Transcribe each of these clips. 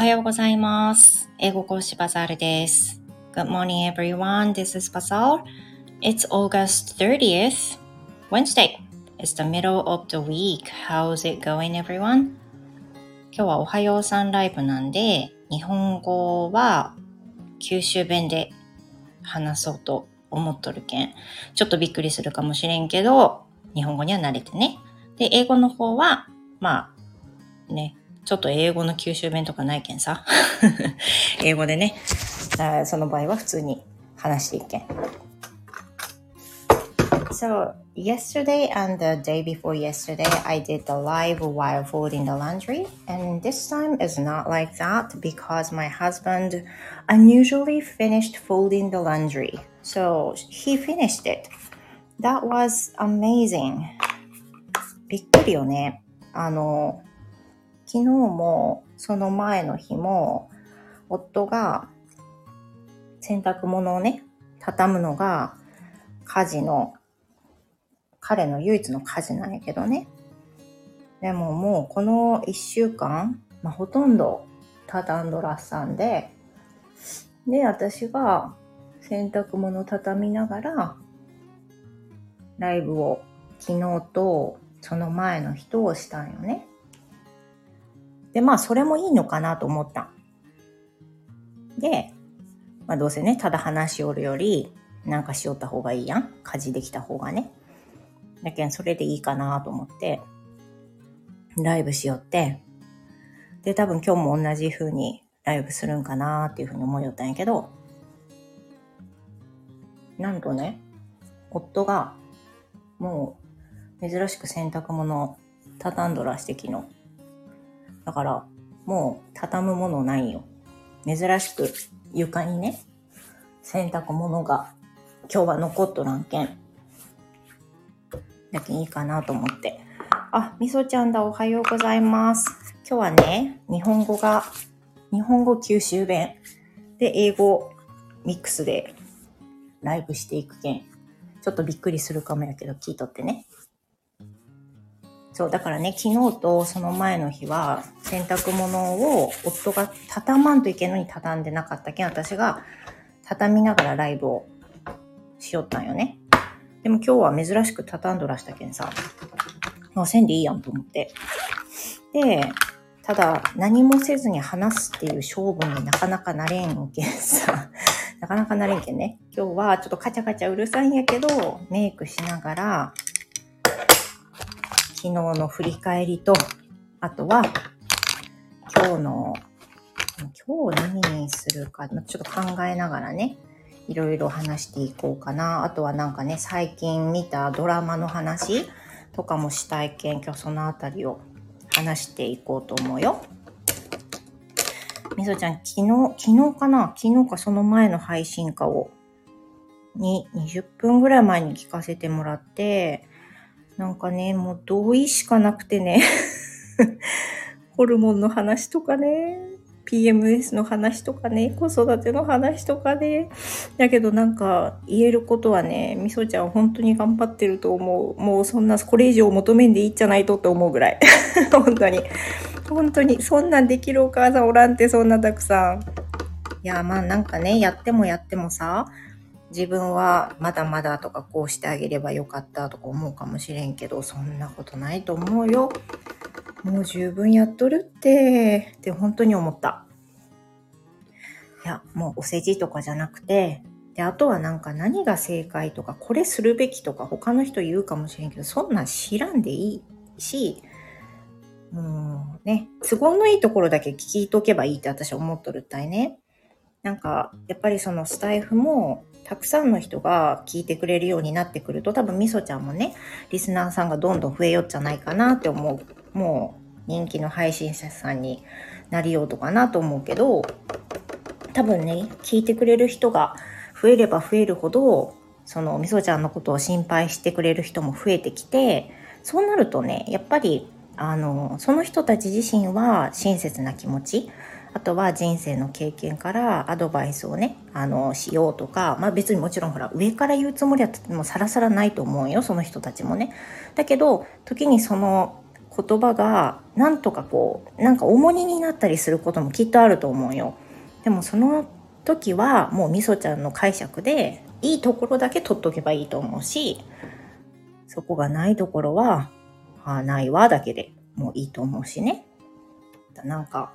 おはようございます。英語講師バザールです。Good morning everyone. This is Bazaar. It's August 30th, Wednesday. It's the middle of the week. How's it going everyone? 今日はおはようさんライブなんで、日本語は九州弁で話そうと思っとるけん。ちょっとびっくりするかもしれんけど、日本語には慣れてね。で、英語の方は、まあ、ね、ちょっと英語の九州弁とかないけんさ。英語でね、その場合は普通に話していけん。So, yesterday and the day before yesterday, I did the live while folding the laundry. And this time is not like that because my husband unusually finished folding the laundry. So, he finished it. That was amazing. びっくりよね。あの、昨日もその前の日も夫が洗濯物をね、畳むのが家事の、彼の唯一の家事なんやけどね。でももうこの一週間、まあ、ほとんど畳んどらっさんで、で、私が洗濯物を畳みながら、ライブを昨日とその前の人をしたんよね。で、まあ、それもいいのかなと思った。で、まあ、どうせね、ただ話しおるより、なんかしよった方がいいやん。家事できた方がね。だけど、それでいいかなと思って、ライブしよって、で、多分今日も同じ風にライブするんかなっていう風に思いよったんやけど、なんとね、夫が、もう、珍しく洗濯物を畳んどらして昨日。だから、もう畳むものないよ。珍しく床にね、洗濯物が今日は残っとらんけん。だけいいかなと思って。あ、みそちゃんだ、おはようございます。今日はね、日本語が、日本語九州弁で英語ミックスでライブしていくけん。ちょっとびっくりするかもやけど聞いとってね。そう、だからね、昨日とその前の日は、洗濯物を夫が畳まんといけんのに畳んでなかったけん、私が畳みながらライブをしよったんよね。でも今日は珍しく畳んどらしたけんさ、もうせんでいいやんと思って。で、ただ何もせずに話すっていう勝負になかなかなれんけんさ、なかなかなれんけんね。今日はちょっとカチャカチャうるさいんやけど、メイクしながら、昨日の振り返りと、あとは、今日の、今日何にするか、ちょっと考えながらね、いろいろ話していこうかな。あとはなんかね、最近見たドラマの話とかもしたいけん、今日そのあたりを話していこうと思うよ。みそちゃん、昨日、昨日かな？昨日かその前の配信かを、に20分ぐらい前に聞かせてもらって、なんかね、もう同意しかなくてね。ホルモンの話とかね、PMS の話とかね、子育ての話とかね。だけどなんか言えることはね、みそちゃん本当に頑張ってると思う。もうそんな、これ以上求めんでいいんじゃないとって思うぐらい。本当に。本当に。そんなんできるお母さんおらんって、そんなたくさん。いや、まあなんかね、やってもやってもさ、自分はまだまだとかこうしてあげればよかったとか思うかもしれんけど、そんなことないと思うよ。もう十分やっとるって、って本当に思った。いや、もうお世辞とかじゃなくて、で、あとはなんか何が正解とか、これするべきとか他の人言うかもしれんけど、そんなん知らんでいいし、もうね、都合のいいところだけ聞いとけばいいって私は思っとるったいね。なんか、やっぱりそのスタイフも、たくさんの人が聞いてくれるようになってくると、多分みそちゃんもね、リスナーさんがどんどん増えよっちゃないかなって思う。もう人気の配信者さんになりようとかなと思うけど、多分ね、聞いてくれる人が増えれば増えるほど、そのみそちゃんのことを心配してくれる人も増えてきて、そうなるとね、やっぱり、あの、その人たち自身は親切な気持ち、あとは人生の経験からアドバイスをね、あの、しようとか、まあ別にもちろんほら、上から言うつもりはもうさらさらないと思うよ、その人たちもね。だけど、時にその言葉がなんとかこうなんか重荷になったりすることもきっとあると思うよでもその時はもうみそちゃんの解釈でいいところだけ取っとけばいいと思うしそこがないところはああないわだけでもういいと思うしねなんか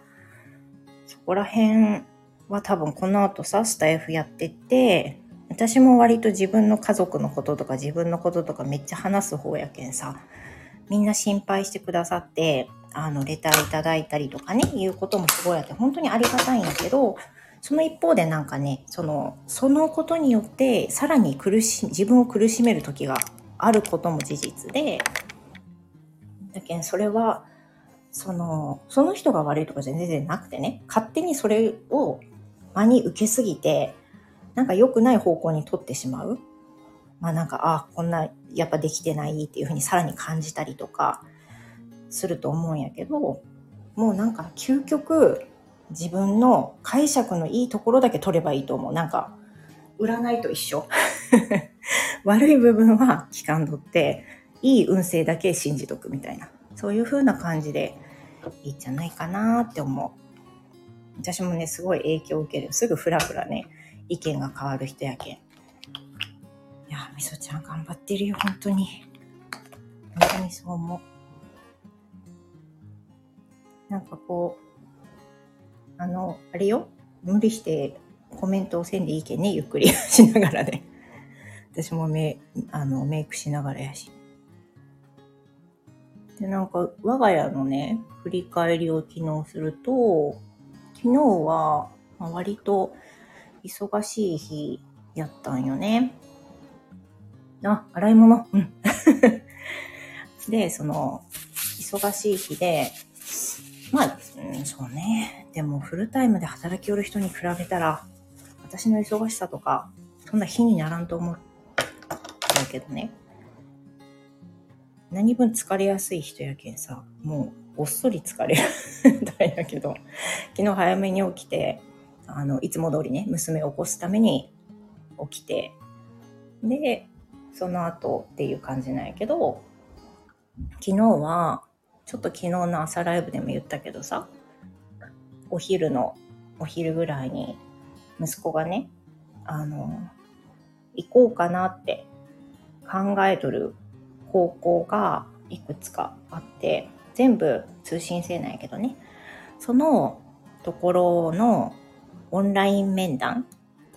そこら辺は多分この後さスタイフやってって私も割と自分の家族のこととか自分のこととかめっちゃ話す方やけんさみんな心配してくださって、あの、レターいただいたりとかね、いうこともすごいあって、本当にありがたいんだけど、その一方でなんかね、その、そのことによって、さらに苦し、自分を苦しめる時があることも事実で、だけん、それは、その、その人が悪いとかじゃ全然なくてね、勝手にそれを真に受けすぎて、なんか良くない方向に取ってしまう。まあなんか、ああ、こんな、やっぱできてないっていうふうにさらに感じたりとかすると思うんやけど、もうなんか究極自分の解釈のいいところだけ取ればいいと思う。なんか、占いと一緒。悪い部分は聞かんとって、いい運勢だけ信じとくみたいな。そういう風な感じでいいんじゃないかなって思う。私もね、すごい影響を受ける。すぐふらふらね、意見が変わる人やけん。いや、みそちゃん頑張ってるよ、本当に。本当にそう思う。なんかこう、あの、あれよ、無理してコメントをせんでいいけんね、ゆっくり しながらね。私もメあのメイクしながらやし。で、なんか、我が家のね、振り返りを昨日すると、昨日は、割と忙しい日やったんよね。あ、洗い物。うん。で、その、忙しい日で、まあ、うん、そうね。でも、フルタイムで働きよる人に比べたら、私の忙しさとか、そんな日にならんと思うん。だけどね。何分疲れやすい人やけんさ、もう、ごっそり疲れる。たんやけど、昨日早めに起きて、あの、いつも通りね、娘を起こすために起きて、で、その後っていう感じなんやけど、昨日は、ちょっと昨日の朝ライブでも言ったけどさ、お昼の、お昼ぐらいに、息子がね、あの、行こうかなって考えとる方向がいくつかあって、全部通信制なんやけどね、そのところのオンライン面談、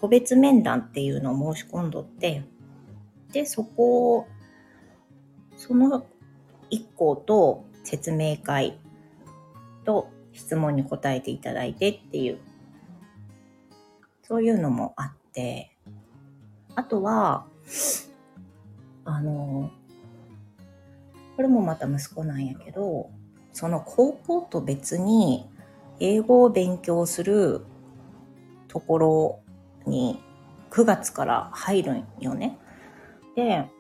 個別面談っていうのを申し込んどって、で、そこを、その一項と説明会と質問に答えていただいてっていう、そういうのもあって、あとは、あの、これもまた息子なんやけど、その高校と別に英語を勉強するところに9月から入るんよね。で、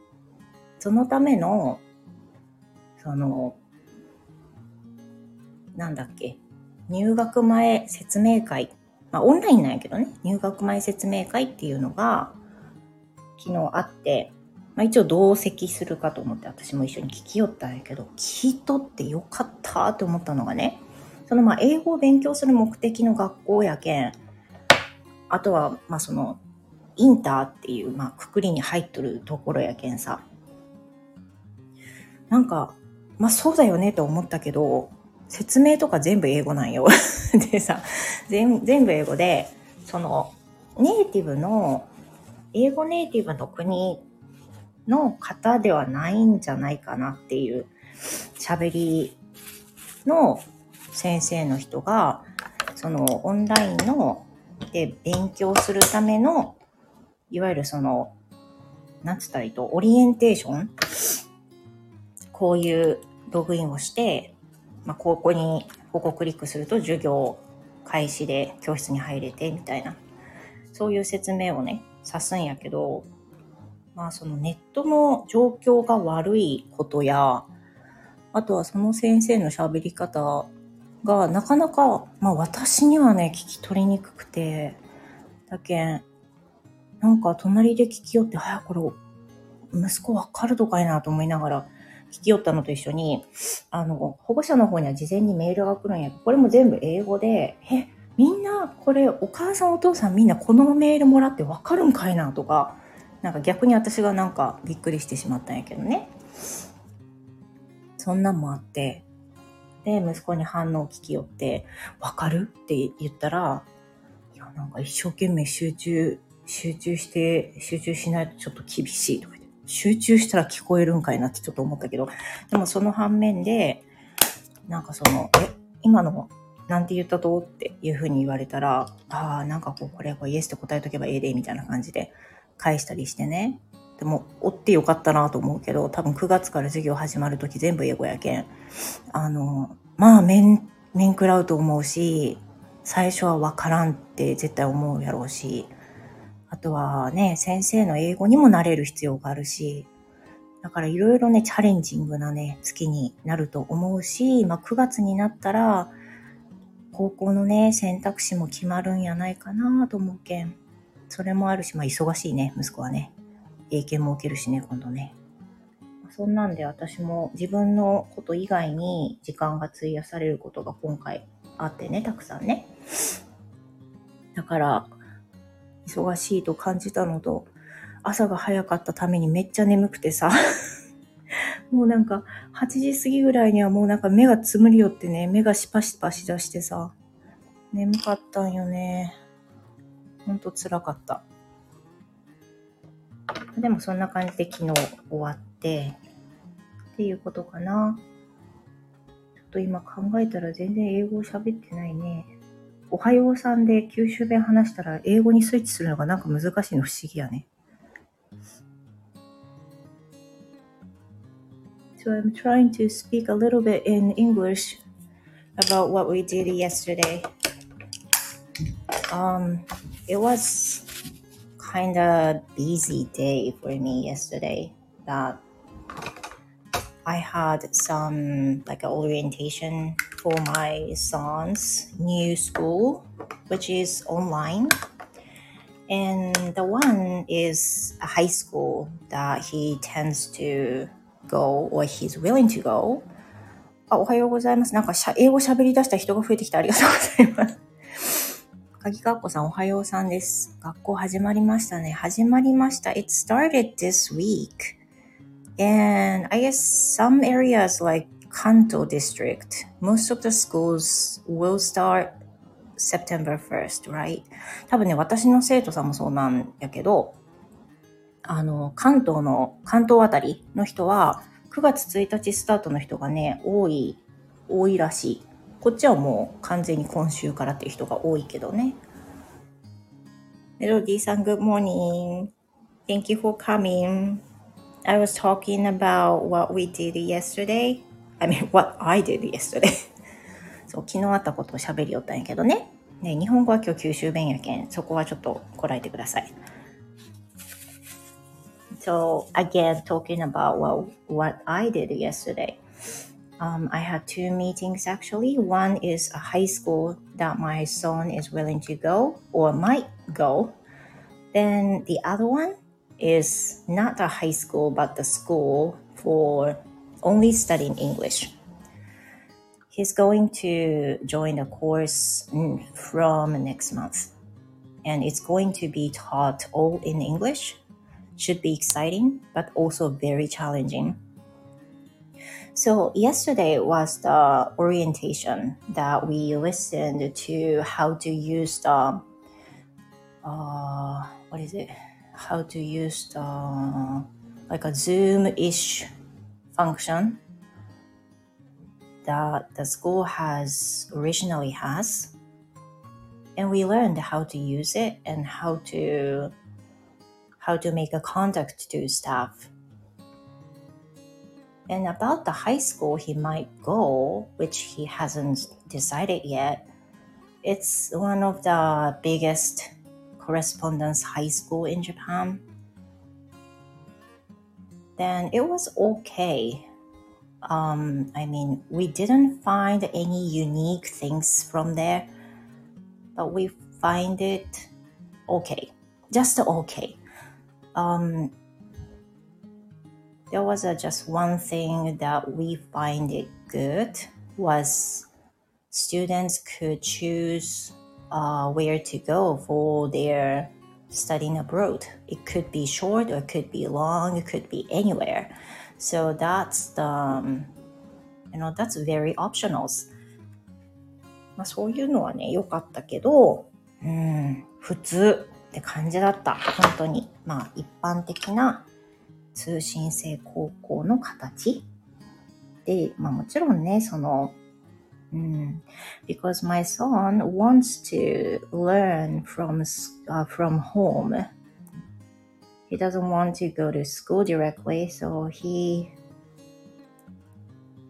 そのための、その、なんだっけ、入学前説明会、まあオンラインなんやけどね、入学前説明会っていうのが昨日あって、まあ一応同席するかと思って私も一緒に聞きよったんやけど、聞いとってよかったって思ったのがね、そのまあ英語を勉強する目的の学校やけん、あとはまあそのインターっていう、まあ、くくりに入っとるところやけんさ。なんか、まあそうだよねと思ったけど、説明とか全部英語なんよ。でさ、全全部英語で、その、ネイティブの、英語ネイティブの国の方ではないんじゃないかなっていう喋りの先生の人が、そのオンラインので勉強するためのいわゆるその、なんつったらいいと、オリエンテーション？こういうログインをして、まあ、ここに、ここをクリックすると授業開始で教室に入れて、みたいな。そういう説明をね、指すんやけど、まあそのネットの状況が悪いことや、あとはその先生の喋り方がなかなか、まあ私にはね、聞き取りにくくて、だけん、なんか隣で聞きよって、はや、これ、息子わかるとかいなと思いながら聞き寄ったのと一緒に、あの、保護者の方には事前にメールが来るんやけど、これも全部英語で、え、みんな、これ、お母さんお父さんみんなこのメールもらってわかるんかいなとか、なんか逆に私がなんかびっくりしてしまったんやけどね。そんなんもあって、で、息子に反応を聞き寄って、わかるって言ったら、いや、なんか一生懸命集中、集中して、集中しないとちょっと厳しいとか言って、集中したら聞こえるんかいなってちょっと思ったけど、でもその反面で、なんかその、え、今のなんて言ったと？っていうふうに言われたら、ああ、なんかこう、これはイエスって答えとけばええで、みたいな感じで返したりしてね。でも、追ってよかったなと思うけど、多分9月から授業始まるとき全部英語やけん。あの、まあ、面、面食らうと思うし、最初はわからんって絶対思うやろうし、あとはね、先生の英語にもなれる必要があるし、だからいろいろね、チャレンジングなね、月になると思うし、まあ9月になったら、高校のね、選択肢も決まるんやないかなと思うけん。それもあるし、まあ忙しいね、息子はね。英検も受けるしね、今度ね。そんなんで私も自分のこと以外に時間が費やされることが今回あってね、たくさんね。だから、忙しいと感じたのと、朝が早かったためにめっちゃ眠くてさ もうなんか、8時過ぎぐらいにはもうなんか目がつむりよってね、目がシパシパしだしてさ、眠かったんよね。ほんと辛かった。でもそんな感じで昨日終わって、っていうことかな。ちょっと今考えたら全然英語を喋ってないね。おはようさんで九州弁話したら英語にスイッチするのがなんか難しいの不思議やね。So I'm trying to speak a little bit in English about what we did yesterday. Um, it was kind of busy day for me yesterday. That I had some like orientation for my son's new school, which is online. And the one is a high school that he tends to go or he's willing to go. あ、おはようございます。なんかしゃ英語喋り出した人が増えてきてありがとうございます。 鍵かっこさんおはようさんです。学校始まりましたね。始まりました。It started this week. And I guess some areas like Kanto district, most of the schools will start September 1st, right? 多分ね、私の生徒さんもそうなんやけど、あの、関東の、関東あたりの人は、9月1日スタートの人がね、多い、多いらしい。こっちはもう完全に今週からっていう人が多いけどね。メロディーさん、Good morning. Thank you for coming. I was talking about what we did yesterday. I mean, what I did yesterday. そう、昨日あったことを喋りよったんやけどね。ね、日本語は今日九州弁やけん、そこはちょっとこらえてください。So again, talking about what, what I did yesterday. Um, I had two meetings actually. One is a high school that my son is willing to go or might go. Then the other one is not a high school, but the school for only studying English. He's going to join a course from next month, and it's going to be taught all in English should be exciting, but also very challenging. So yesterday was the orientation that we listened to how to use the uh, what is it? How to use the like a Zoom-ish function that the school has originally has, and we learned how to use it and how to how to make a contact to staff. And about the high school he might go, which he hasn't decided yet, it's one of the biggest correspondence high school in Japan. Then it was okay. Um, I mean, we didn't find any unique things from there, but we find it okay, just okay. Um, there was a, just one thing that we find it good was students could choose uh, where to go for their studying abroad. It could be short or it could be long, it could be anywhere. So that's the, um, you know, that's very optionals. まあそういうのはね、良かったけど、うん、普通って感じだった。本当に。まあ一般的な 通信制高校の形で、まあもちろんね、その、Mm. Because my son wants to learn from uh, from home. He doesn't want to go to school directly, so he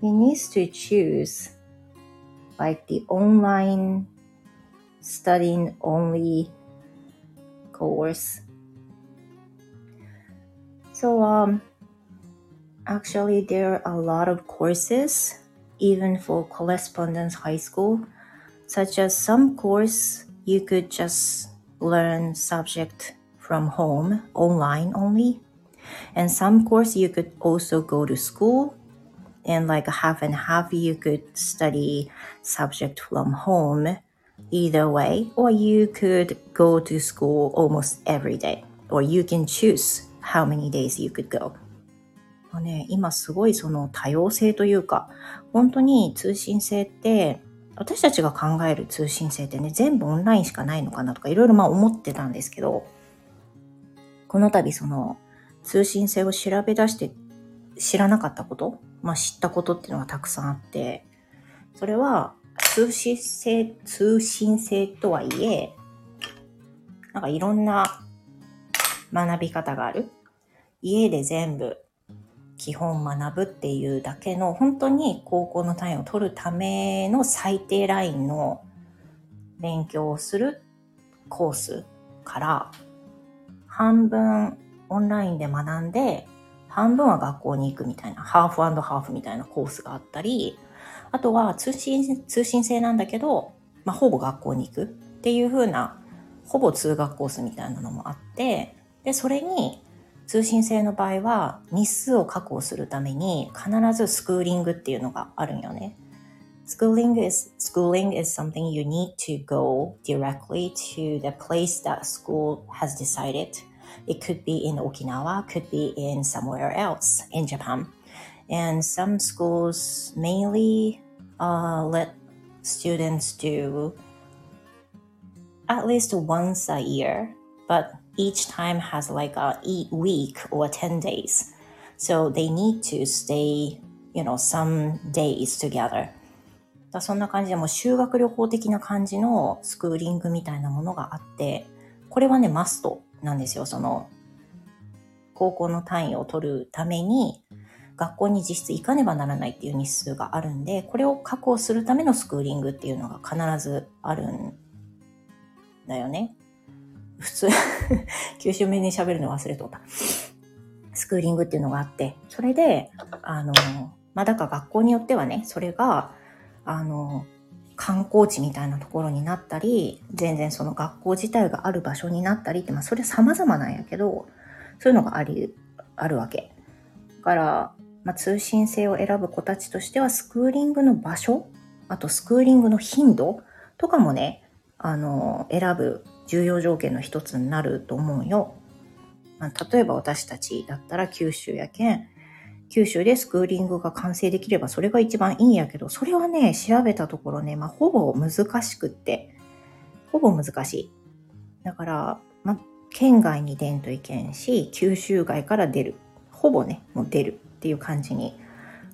he needs to choose like the online studying only course. So um actually there are a lot of courses even for correspondence high school, such as some course you could just learn subject from home online only. And some course you could also go to school and like half and half you could study subject from home either way or you could go to school almost every day or you can choose how many days you could go ね、今すごいその多様性というか、本当に通信制って、私たちが考える通信制ってね、全部オンラインしかないのかなとかいろいろまあ思ってたんですけど、この度その通信制を調べ出して知らなかったこと、まあ知ったことっていうのがたくさんあって、それは通信制、通信制とはいえ、なんかいろんな学び方がある。家で全部基本学ぶっていうだけの本当に高校の単位を取るための最低ラインの勉強をするコースから半分オンラインで学んで半分は学校に行くみたいなハーフハーフみたいなコースがあったりあとは通信通信制なんだけど、まあ、ほぼ学校に行くっていう風なほぼ通学コースみたいなのもあってでそれに通信制の場合は日数を確保するために必ずスクーリングっていうのがあるんよね。Schooling is, schooling is something you need to go directly to the place that school has decided. It could be in Okinawa, could be in somewhere else in Japan. And some schools mainly uh, let students do at least once a year, but each time has like a week or 10 days. So they need to stay, you know, some days together. だそんな感じでもう修学旅行的な感じのスクーリングみたいなものがあって、これはね、マストなんですよ。その、高校の単位を取るために、学校に実質行かねばならないっていう日数があるんで、これを確保するためのスクーリングっていうのが必ずあるんだよね。普通 九州弁で喋るの忘れとった。スクーリングっていうのがあって、それで、あの、まあ、だから学校によってはね、それが、あの、観光地みたいなところになったり、全然その学校自体がある場所になったりって、まあ、それ様々なんやけど、そういうのがあり、あるわけ。だから、まあ、通信制を選ぶ子たちとしては、スクーリングの場所、あとスクーリングの頻度とかもね、あの、選ぶ重要条件の一つになると思うよ。まあ、例えば私たちだったら九州やけん、九州でスクーリングが完成できればそれが一番いいんやけど、それはね、調べたところね、まあ、ほぼ難しくって、ほぼ難しい。だから、まあ、県外に出んといけんし、九州外から出る。ほぼね、もう出るっていう感じに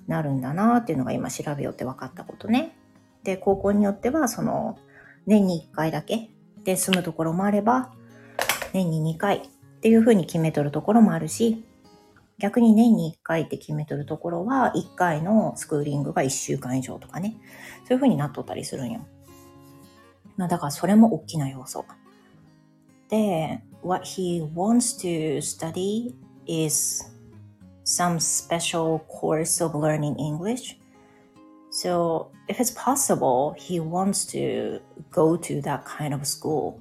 なるんだなっていうのが今調べようって分かったことね。で、高校によっては、その、年に1回だけで済むところもあれば、年に2回っていうふうに決めとるところもあるし、逆に年に1回って決めとるところは、1回のスクーリングが1週間以上とかね、そういうふうになっとったりするんよ。まあだからそれも大きな要素。で、what he wants to study is some special course of learning English. So if it's possible, he wants to go to that kind of school.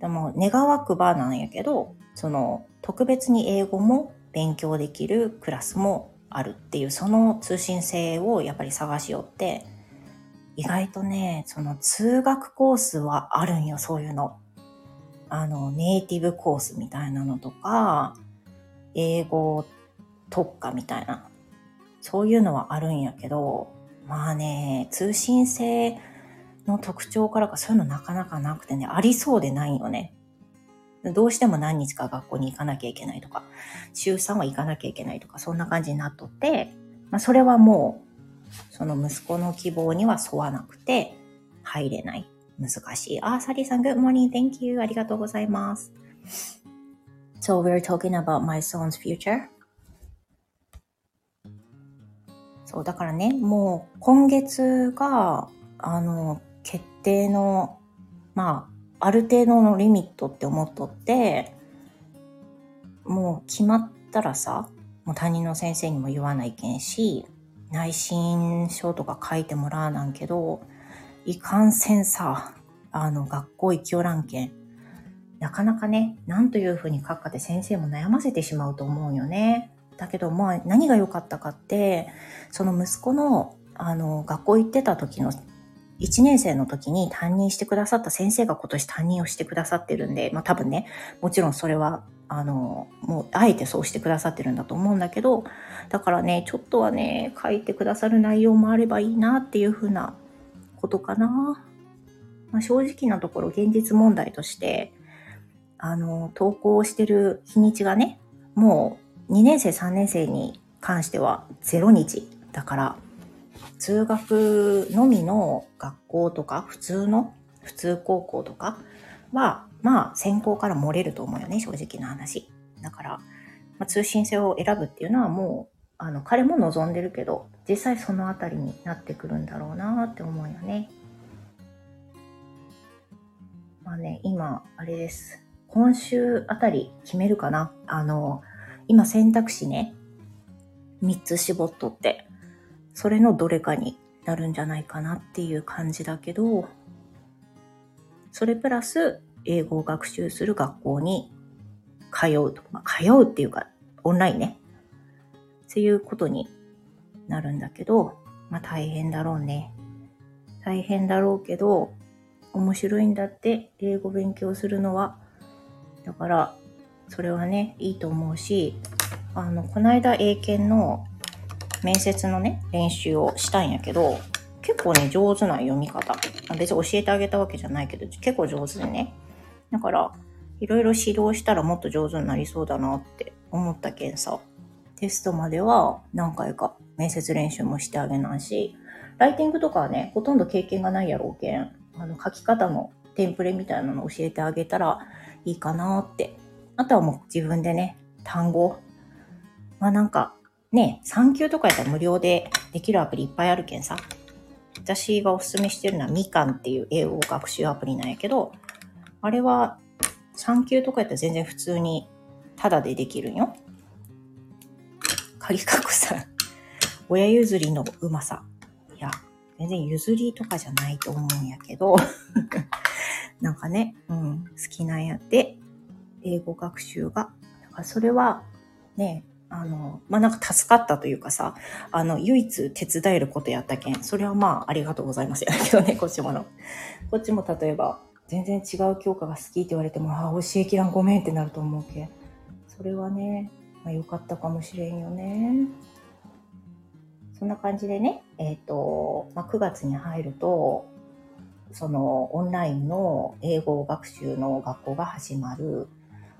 でも、願わくばなんやけど、その、特別に英語も勉強できるクラスもあるっていう、その通信制をやっぱり探しよって、意外とね、その通学コースはあるんよ、そういうの。あの、ネイティブコースみたいなのとか、英語特化みたいな、そういうのはあるんやけど、まあね、通信制の特徴からかそういうのなかなかなくてね、ありそうでないよね。どうしても何日か学校に行かなきゃいけないとか、週3は行かなきゃいけないとか、そんな感じになっとって、まあそれはもう、その息子の希望には沿わなくて、入れない。難しい。あ、サリーさん、Good morning, thank you. ありがとうございます。So we're talking about my son's future. そう、だからね、もう今月が、あの、決定の、まあ、ある程度のリミットって思っとって、もう決まったらさ、もう担任の先生にも言わないけんし、内申書とか書いてもらわなんけど、いかんせんさ、あの、学校行きおらんけん。なかなかね、何というふうに書くかで先生も悩ませてしまうと思うよね。だけど、まあ、何が良かったかって、その息子の、あの、学校行ってた時の1年生の時に担任してくださった先生が今年担任をしてくださってるんで、まあ多分ね、もちろんそれは、あの、もうあえてそうしてくださってるんだと思うんだけど、だからね、ちょっとはね、書いてくださる内容もあればいいなっていうふうなことかな。まあ、正直なところ現実問題として、あの、投稿してる日にちがね、もう2年生、3年生に関しては0日だから、通学のみの学校とか、普通の、普通高校とかは、まあ、専攻から漏れると思うよね、正直な話。だから、まあ、通信制を選ぶっていうのはもう、あの、彼も望んでるけど、実際そのあたりになってくるんだろうなって思うよね。まあね、今、あれです。今週あたり決めるかな。あの、今選択肢ね、3つ絞っとって、それのどれかになるんじゃないかなっていう感じだけど、それプラス英語を学習する学校に通うと。まあ、通うっていうか、オンラインね。っていうことになるんだけど、まあ大変だろうね。大変だろうけど、面白いんだって英語勉強するのは。だから、それはね、いいと思うし、あの、この間英検の面接のね、練習をしたんやけど、結構ね、上手な読み方。別に教えてあげたわけじゃないけど、結構上手でね。だから、いろいろ指導したらもっと上手になりそうだなって思ったけんさ。テストまでは何回か面接練習もしてあげないし、ライティングとかはね、ほとんど経験がないやろうけん、あの、書き方のテンプレみたいなの教えてあげたらいいかなって。あとはもう自分でね、単語。まあなんか、ね、産休とかやったら無料でできるアプリいっぱいあるけんさ。私がおすすめしてるのはみかんっていう英語学習アプリなんやけど、あれは産休とかやったら全然普通にタダでできるんよ。鍵かこさん、親譲りのうまさ。いや、全然譲りとかじゃないと思うんやけど、なんかね、うん、好きなんやって、英語学習が。だからそれは、ね、あの、まあ、なんか助かったというかさ、あの、唯一手伝えることやったけん、それはまあ、ありがとうございますやけどね、こっちもの。こっちも例えば、全然違う教科が好きって言われても、ああ、教えきらんごめんってなると思うけん。それはね、まあ、良かったかもしれんよね。そんな感じでね、えっ、ー、と、まあ、9月に入ると、そのオンラインの英語学習の学校が始まる。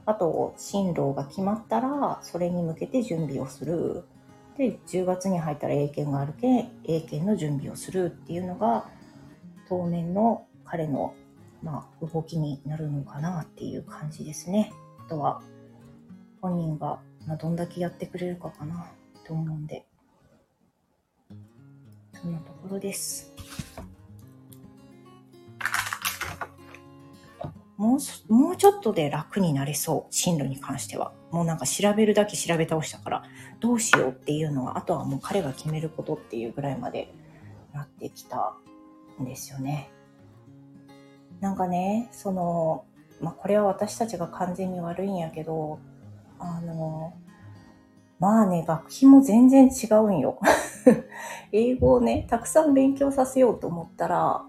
あと、進路が決まったら、それに向けて準備をする。で、10月に入ったら英検があるけん、英検の準備をするっていうのが、当面の彼の、まあ、動きになるのかなっていう感じですね。あとは、本人がまあ、どんだけやってくれるかかなと思うんで、そんなところです。もう、もうちょっとで楽になれそう。進路に関しては。もうなんか調べるだけ調べ倒したから、どうしようっていうのは、あとはもう彼が決めることっていうぐらいまでなってきたんですよね。なんかね、その、まあ、これは私たちが完全に悪いんやけど、あの、まあね、学費も全然違うんよ。英語をね、たくさん勉強させようと思ったら、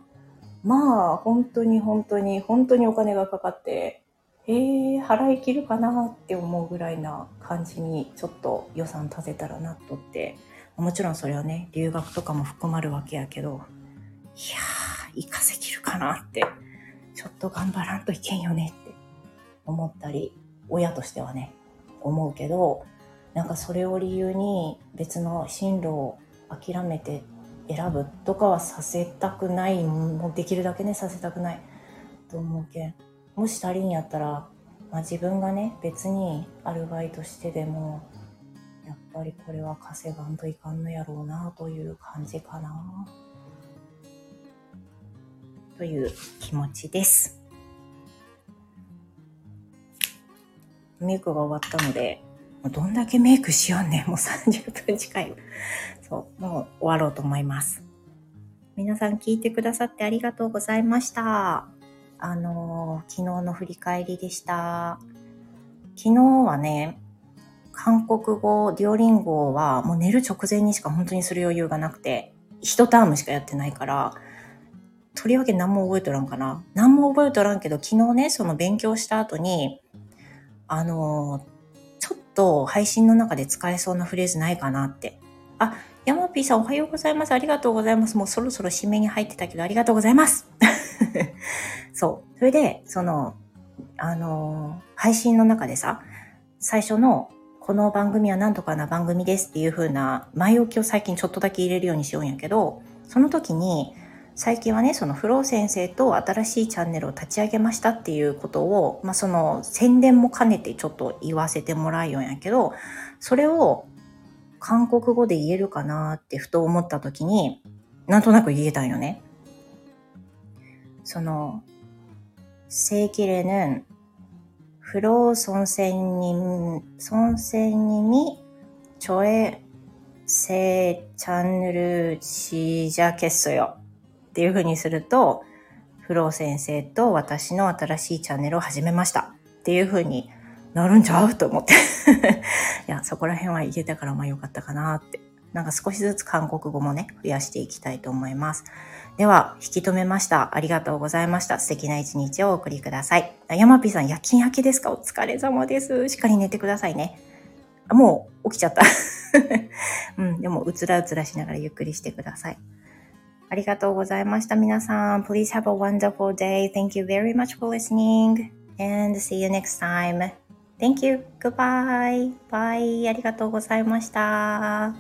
まあ、本当に本当に、本当にお金がかかって、えー、払い切るかなって思うぐらいな感じに、ちょっと予算立てたらなっとって、もちろんそれはね、留学とかも含まるわけやけど、いやー、行かせきるかなって、ちょっと頑張らんといけんよねって思ったり、親としてはね、思うけど、なんかそれを理由に別の進路を諦めて選ぶとかはさせたくない、もできるだけね、させたくないと思うけん。もし足りんやったら、まあ、自分がね、別にアルバイトしてでも、やっぱりこれは稼がんといかんのやろうなという感じかな。という気持ちです。メイクが終わったので、どんだけメイクしようねもう30分近い。そう、もう終わろうと思います。皆さん聞いてくださってありがとうございました。あのー、昨日の振り返りでした。昨日はね、韓国語、デュオリンゴはもう寝る直前にしか本当にする余裕がなくて、一タームしかやってないから、とりわけ何も覚えとらんかな。何も覚えとらんけど、昨日ね、その勉強した後に、あのーちょっと配信の中で使えそうなフレーズないかなって。あ、ヤマピーさんおはようございます。ありがとうございます。もうそろそろ締めに入ってたけど、ありがとうございます。そう。それで、その、あのー、配信の中でさ、最初の、この番組は何とかな番組ですっていう風な前置きを最近ちょっとだけ入れるようにしようんやけど、その時に、最近はね、そのフロー先生と新しいチャンネルを立ち上げましたっていうことを、まあ、その宣伝も兼ねてちょっと言わせてもらうよんやけど、それを韓国語で言えるかなってふと思った時に、なんとなく言えたんよね。その、正規れぬ不老尊戦に、尊戦にみ、ちょえ、せチャンネルしじゃけっそよ。っていう風にすると、不老ー先生と私の新しいチャンネルを始めました。っていう風になるんちゃう？と思って いや、そこら辺は言えたからまあよかったかなって。なんか少しずつ韓国語もね、増やしていきたいと思います。では、引き止めました。ありがとうございました。素敵な一日をお送りください。山ピさん、夜勤明けですか？お疲れ様です。しっかり寝てくださいね。あ、もう起きちゃった。うん、でも、うつらうつらしながらゆっくりしてください。ありがとうございました。皆さん、please have a wonderful day. Thank you very much for listening and see you next time. Thank you. Goodbye. Bye. ありがとうございました。